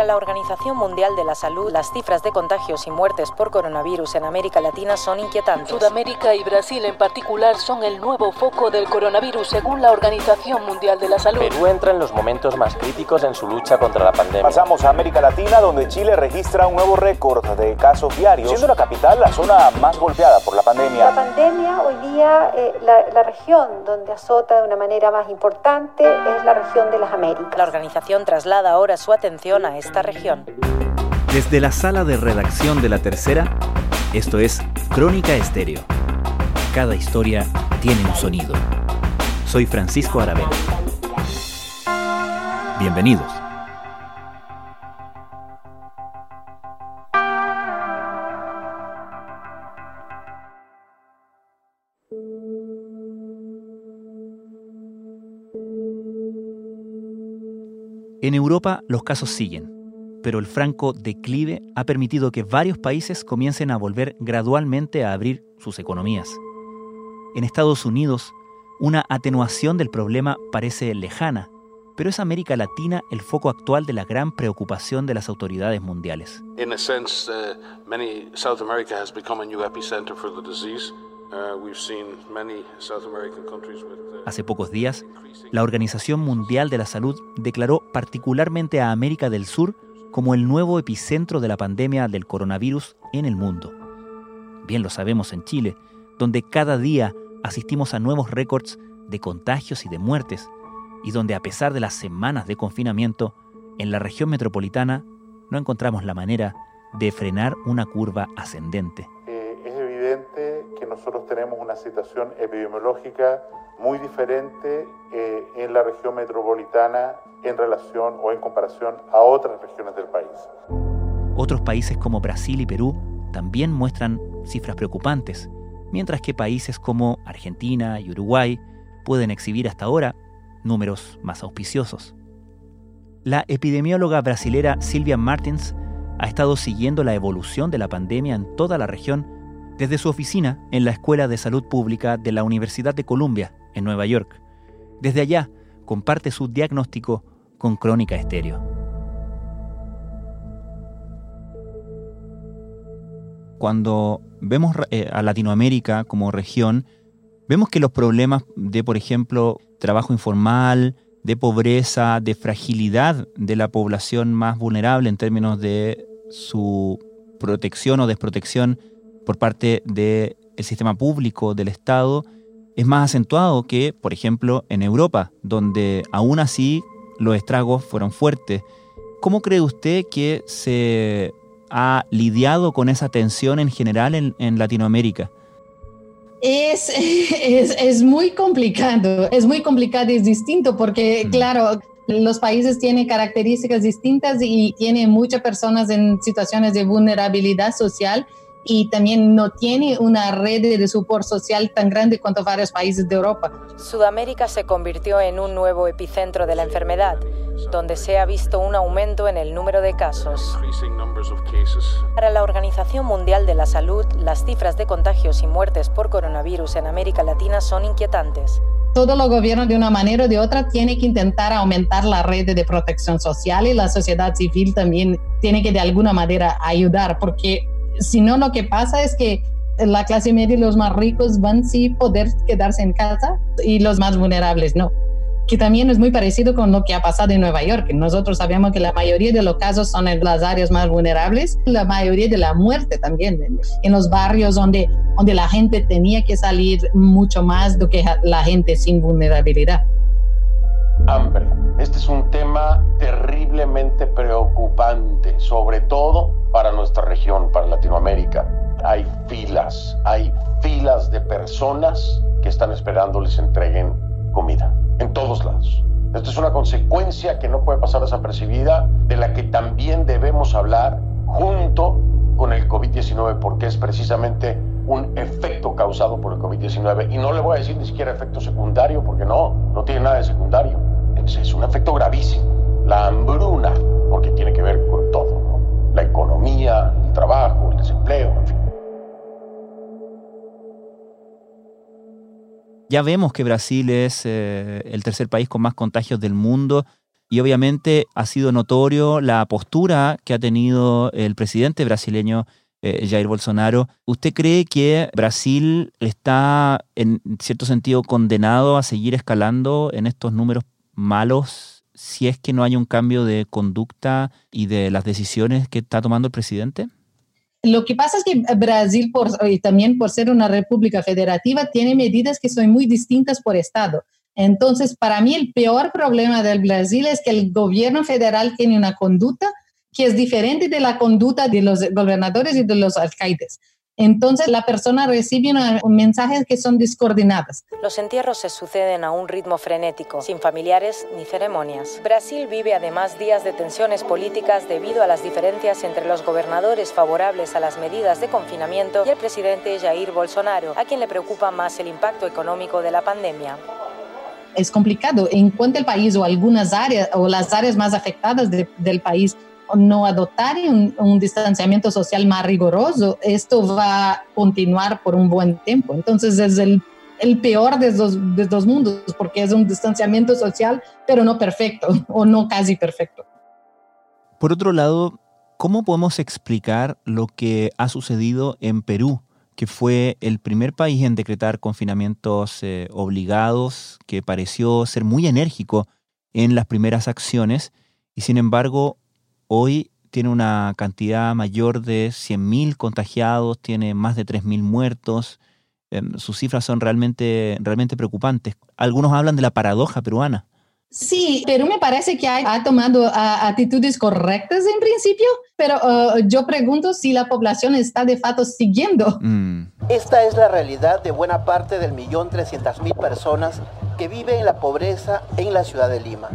Para la Organización Mundial de la Salud, las cifras de contagios y muertes por coronavirus en América Latina son inquietantes. Sudamérica y Brasil en particular son el nuevo foco del coronavirus según la Organización Mundial de la Salud. Perú entra en los momentos más críticos en su lucha contra la pandemia. Pasamos a América Latina, donde Chile registra un nuevo récord de casos diarios, siendo la capital la zona más golpeada por la pandemia. La pandemia hoy día, eh, la, la región donde azota de una manera más importante es la región de las Américas. La organización traslada ahora su atención a región. Desde la sala de redacción de la tercera, esto es Crónica Estéreo. Cada historia tiene un sonido. Soy Francisco Aravena. Bienvenidos. En Europa los casos siguen, pero el franco declive ha permitido que varios países comiencen a volver gradualmente a abrir sus economías. En Estados Unidos, una atenuación del problema parece lejana, pero es América Latina el foco actual de la gran preocupación de las autoridades mundiales. In a sense, uh, many South America has become a new epicenter for the disease. Uh, we've seen many South American countries with uh, Hace pocos días, la Organización Mundial de la Salud declaró particularmente a América del Sur como el nuevo epicentro de la pandemia del coronavirus en el mundo. Bien lo sabemos en Chile, donde cada día asistimos a nuevos récords de contagios y de muertes, y donde a pesar de las semanas de confinamiento, en la región metropolitana no encontramos la manera de frenar una curva ascendente. Eh, es evidente nosotros tenemos una situación epidemiológica muy diferente eh, en la región metropolitana en relación o en comparación a otras regiones del país. Otros países como Brasil y Perú también muestran cifras preocupantes, mientras que países como Argentina y Uruguay pueden exhibir hasta ahora números más auspiciosos. La epidemióloga brasilera Silvia Martins ha estado siguiendo la evolución de la pandemia en toda la región desde su oficina en la Escuela de Salud Pública de la Universidad de Columbia, en Nueva York. Desde allá, comparte su diagnóstico con Crónica Estéreo. Cuando vemos eh, a Latinoamérica como región, vemos que los problemas de, por ejemplo, trabajo informal, de pobreza, de fragilidad de la población más vulnerable en términos de su protección o desprotección por parte del sistema público, del Estado, es más acentuado que, por ejemplo, en Europa, donde aún así los estragos fueron fuertes. ¿Cómo cree usted que se ha lidiado con esa tensión en general en, en Latinoamérica? Es, es, es, muy complicado, es muy complicado y es distinto porque, mm. claro, los países tienen características distintas y tienen muchas personas en situaciones de vulnerabilidad social y también no tiene una red de soporte social tan grande cuanto varios países de Europa. Sudamérica se convirtió en un nuevo epicentro de la enfermedad, donde se ha visto un aumento en el número de casos. Para la Organización Mundial de la Salud, las cifras de contagios y muertes por coronavirus en América Latina son inquietantes. Todos los gobiernos de una manera o de otra tienen que intentar aumentar la red de protección social y la sociedad civil también tiene que de alguna manera ayudar porque si no, lo que pasa es que la clase media y los más ricos van sí poder quedarse en casa y los más vulnerables no. Que también es muy parecido con lo que ha pasado en Nueva York. Nosotros sabemos que la mayoría de los casos son en las áreas más vulnerables, la mayoría de la muerte también, en los barrios donde, donde la gente tenía que salir mucho más do que la gente sin vulnerabilidad. Hambre. Este es un tema terriblemente preocupante, sobre todo para nuestra región, para Latinoamérica. Hay filas, hay filas de personas que están esperando les entreguen comida, en todos lados. Esto es una consecuencia que no puede pasar desapercibida, de la que también debemos hablar junto con el COVID-19, porque es precisamente un efecto causado por el COVID-19. Y no le voy a decir ni siquiera efecto secundario, porque no, no tiene nada de secundario. Es un efecto gravísimo. La hambruna, porque tiene que ver con todo, ¿no? La economía, el trabajo, el desempleo, en fin. Ya vemos que Brasil es eh, el tercer país con más contagios del mundo y obviamente ha sido notorio la postura que ha tenido el presidente brasileño eh, Jair Bolsonaro. ¿Usted cree que Brasil está en cierto sentido condenado a seguir escalando en estos números malos si es que no hay un cambio de conducta y de las decisiones que está tomando el presidente? Lo que pasa es que Brasil, por, también por ser una república federativa, tiene medidas que son muy distintas por estado. Entonces, para mí el peor problema del Brasil es que el gobierno federal tiene una conducta que es diferente de la conducta de los gobernadores y de los alcaldes. Entonces la persona recibe mensajes que son descoordinados. Los entierros se suceden a un ritmo frenético, sin familiares ni ceremonias. Brasil vive además días de tensiones políticas debido a las diferencias entre los gobernadores favorables a las medidas de confinamiento y el presidente Jair Bolsonaro, a quien le preocupa más el impacto económico de la pandemia es complicado. En cuanto el país o algunas áreas o las áreas más afectadas del país no adoptar un, distanciamiento social más riguroso, esto va a continuar por un buen tiempo. Entonces es el, peor de los, de dos mundos, porque es un distanciamiento social, pero no perfecto o no casi perfecto. Por otro lado, ¿cómo podemos explicar lo que ha sucedido en Perú? que fue el primer país en decretar confinamientos eh, obligados, que pareció ser muy enérgico en las primeras acciones, y sin embargo Hoy tiene una cantidad mayor de 100.000 contagiados, tiene más de 3.000 muertos. Em, sus cifras son realmente, realmente preocupantes. Algunos hablan de la paradoja peruana. Sí, Perú me parece que ha, tomado actitudes correctas en principio, pero uh, yo pregunto si la población está de fato siguiendo. Mm. Esta es la realidad de buena parte del millón trescientas mil personas que viven en la pobreza en la ciudad de Lima.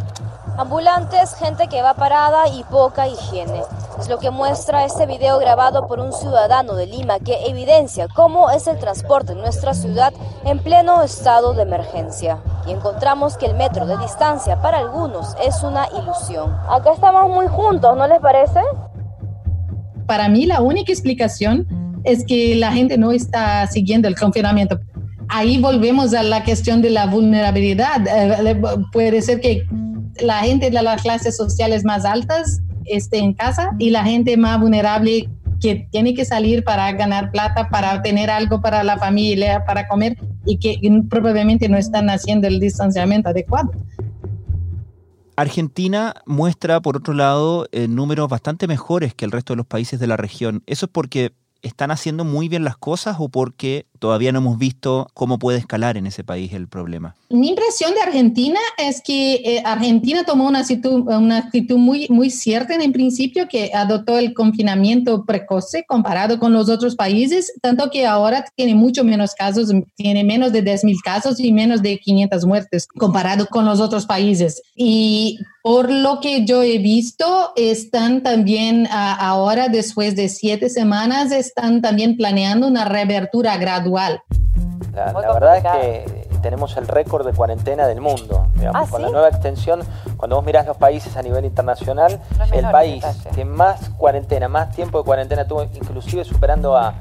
Ambulantes, gente que va parada y poca higiene. Es lo que muestra este video grabado por un ciudadano de Lima que evidencia cómo es el transporte en nuestra ciudad en pleno estado de emergencia. Y encontramos que el metro de distancia para algunos es una ilusión. Acá estamos muy juntos, ¿no les parece? Para mí la única explicación es que la gente no está siguiendo el confinamiento. Ahí volvemos a la cuestión de la vulnerabilidad. Eh, puede ser que la gente de las clases sociales más altas esté en casa y la gente más vulnerable que tiene que salir para ganar plata, para tener algo para la familia, para comer y que probablemente no están haciendo el distanciamiento adecuado. Argentina muestra, por otro lado, eh, números bastante mejores que el resto de los países de la región. Eso es porque están haciendo muy bien las cosas o porque todavía no hemos visto cómo puede escalar en ese país el problema? Mi impresión de Argentina es que eh, Argentina tomó una actitud, una actitud muy, muy cierta en el principio, que adoptó el confinamiento precoce comparado con los otros países, tanto que ahora tiene mucho menos casos, tiene menos de 10.000 casos y menos de 500 muertes comparado con los otros países. Y por lo que yo he visto, están también ahora, después de siete semanas, están también planeando una reabertura gradual. La, verdad es que tenemos el récord de cuarentena del mundo. ¿Ah, con la nueva extensión, cuando vos mirás los países a nivel internacional, el país que más cuarentena, más tiempo de cuarentena tuvo, inclusive superando a,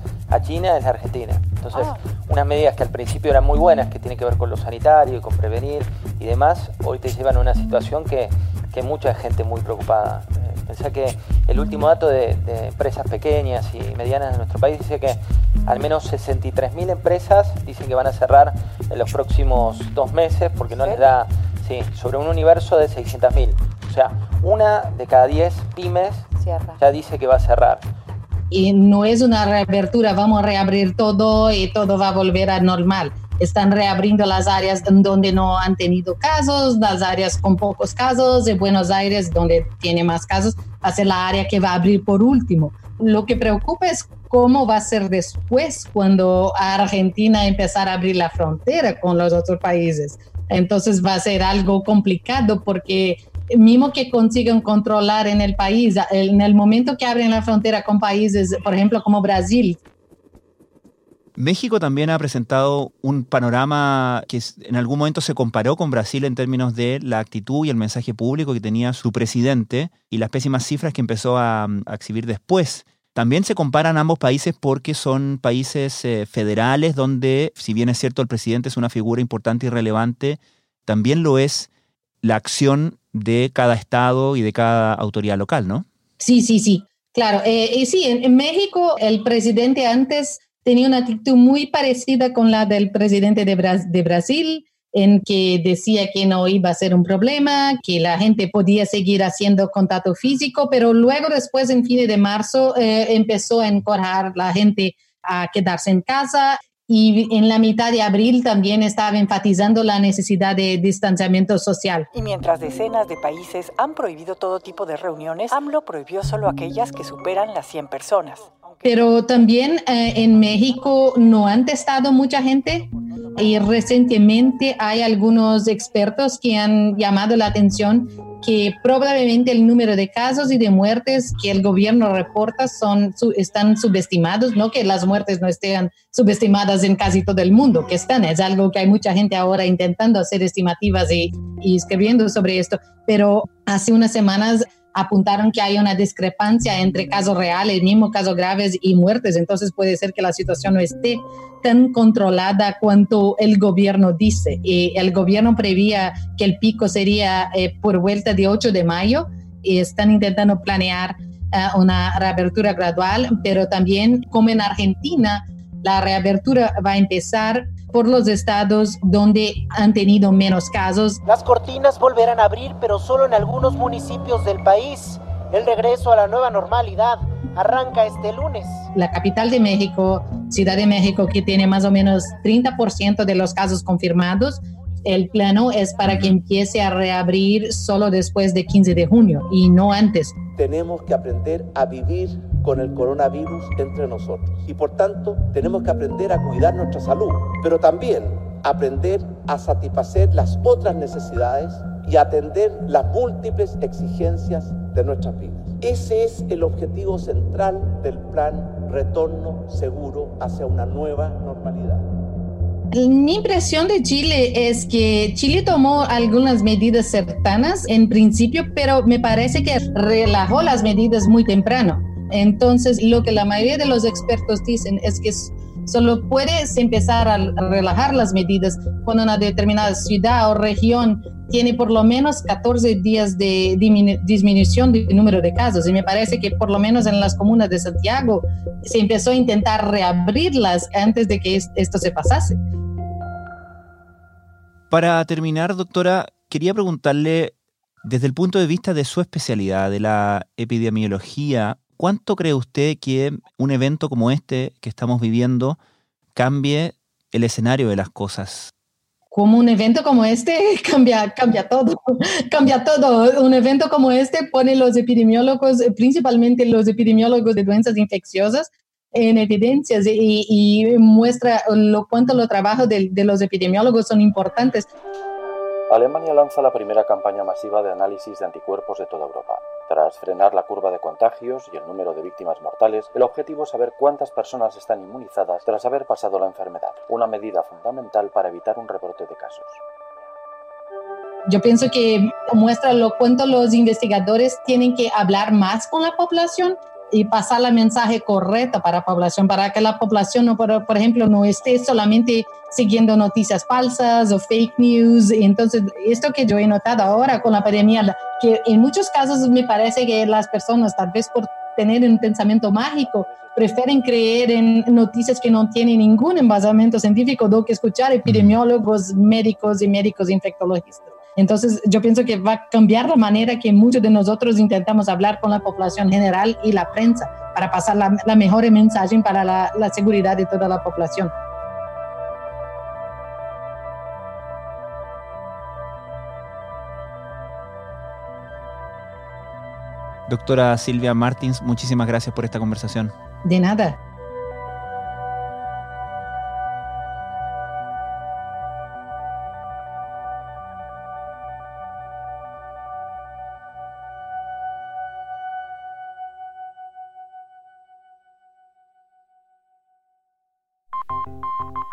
China, es la Argentina. Entonces, ah. unas medidas que al principio eran muy buenas, que tienen que ver con lo sanitario y con prevenir y demás, hoy te llevan a una situación que que mucha gente muy preocupada. Eh, pensé que el último dato de, empresas pequeñas y medianas de nuestro país dice que al menos 63.000 empresas dicen que van a cerrar en los próximos dos meses porque no les da, sí, sobre un universo de 600.000. O sea, una de cada 10 pymes ya dice que va a cerrar y no es una reapertura, vamos a reabrir todo y todo va a volver a normal están reabriendo las áreas donde no han tenido casos, las áreas con pocos casos, de Buenos Aires donde tiene más casos, va a ser la área que va a abrir por último. Lo que preocupa es cómo va a ser después cuando Argentina empezar a abrir la frontera con los otros países. Entonces va a ser algo complicado porque mismo que consigan controlar en el país, en el momento que abren la frontera con países, por ejemplo, como Brasil, México también ha presentado un panorama que en algún momento se comparó con Brasil en términos de la actitud y el mensaje público que tenía su presidente y las pésimas cifras que empezó a, exhibir después. También se comparan ambos países porque son países eh, federales donde, si bien es cierto, el presidente es una figura importante y relevante, también lo es la acción de cada estado y de cada autoridad local, ¿no? Sí, sí, sí. Claro, eh, y sí, en, México el presidente antes tenía una actitud muy parecida con la del presidente de, Brasil, en que decía que no iba a ser un problema, que la gente podía seguir haciendo contacto físico, pero luego después, en fin de marzo, eh, empezó a encorajar la gente a quedarse en casa y en la mitad de abril también estaba enfatizando la necesidad de distanciamiento social. Y mientras decenas de países han prohibido todo tipo de reuniones, AMLO prohibió solo aquellas que superan las 100 personas. Pero también eh, en México no han testado mucha gente y recientemente hay algunos expertos que han llamado la atención que probablemente el número de casos y de muertes que el gobierno reporta son, están subestimados, no que las muertes no estén subestimadas en casi todo el mundo, que están, es algo que hay mucha gente ahora intentando hacer estimativas y, y escribiendo sobre esto, pero hace unas semanas apuntaron que hay una discrepancia entre casos reales, mismo casos graves y muertes. Entonces puede ser que la situación no esté tan controlada cuanto el gobierno dice. Y el gobierno prevía que el pico sería eh, por vuelta de 8 de mayo y están intentando planear eh, una reapertura gradual, pero también como en Argentina, la reapertura va a empezar por los estados donde han tenido menos casos. Las cortinas volverán a abrir, pero solo en algunos municipios del país. El regreso a la nueva normalidad arranca este lunes. La capital de México, Ciudad de México, que tiene más o menos 30% de los casos confirmados, el plano es para que empiece a reabrir solo después de 15 de junio y no antes. Tenemos que aprender a vivir con el coronavirus entre nosotros y por tanto tenemos que aprender a cuidar nuestra salud, pero también aprender a satisfacer las otras necesidades y atender las múltiples exigencias de nuestras vidas. Ese es el objetivo central del plan Retorno Seguro hacia una nueva normalidad. Mi impresión de Chile es que Chile tomó algunas medidas cercanas en principio, pero me parece que relajó las medidas muy temprano. Entonces, lo que la mayoría de los expertos dicen es que solo puedes empezar a relajar las medidas cuando una determinada ciudad o región tiene por lo menos 14 días de disminución del número de casos. Y me parece que por lo menos en las comunas de Santiago se empezó a intentar reabrirlas antes de que esto se pasase. Para terminar, doctora, quería preguntarle, desde el punto de vista de su especialidad, de la epidemiología, ¿cuánto cree usted que un evento como este que estamos viviendo cambie el escenario de las cosas? Como un evento como este cambia, cambia todo, cambia todo. Un evento como este pone los epidemiólogos, principalmente los epidemiólogos de doenças infecciosas, en evidencias y, muestra lo cuánto los trabajos de, de los epidemiólogos son importantes. Alemania lanza la primera campaña masiva de análisis de anticuerpos de toda Europa. Tras frenar la curva de contagios y el número de víctimas mortales, el objetivo es saber cuántas personas están inmunizadas tras haber pasado la enfermedad, una medida fundamental para evitar un rebrote de casos. Yo pienso que muestra lo cuánto los investigadores tienen que hablar más con la población y pasar el mensaje correcto para la población, para que la población, no, por, por ejemplo, no esté solamente siguiendo noticias falsas o fake news. Entonces, esto que yo he notado ahora con la pandemia, que en muchos casos me parece que las personas, tal vez por tener un pensamiento mágico, prefieren creer en noticias que no tienen ningún embasamiento científico, do que escuchar epidemiólogos, médicos y médicos infectologistas. Entonces, yo pienso que va a cambiar la manera que muchos de nosotros intentamos hablar con la población general y la prensa para pasar la, mejor mensaje para la, la seguridad de toda la población. Doctora Silvia Martins, muchísimas gracias por esta conversación. De nada.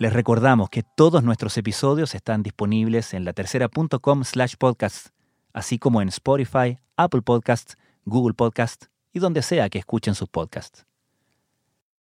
Les recordamos que todos nuestros episodios están disponibles en latercera.com slash podcast, así como en Spotify, Apple Podcasts, Google Podcasts y donde sea que escuchen sus podcasts.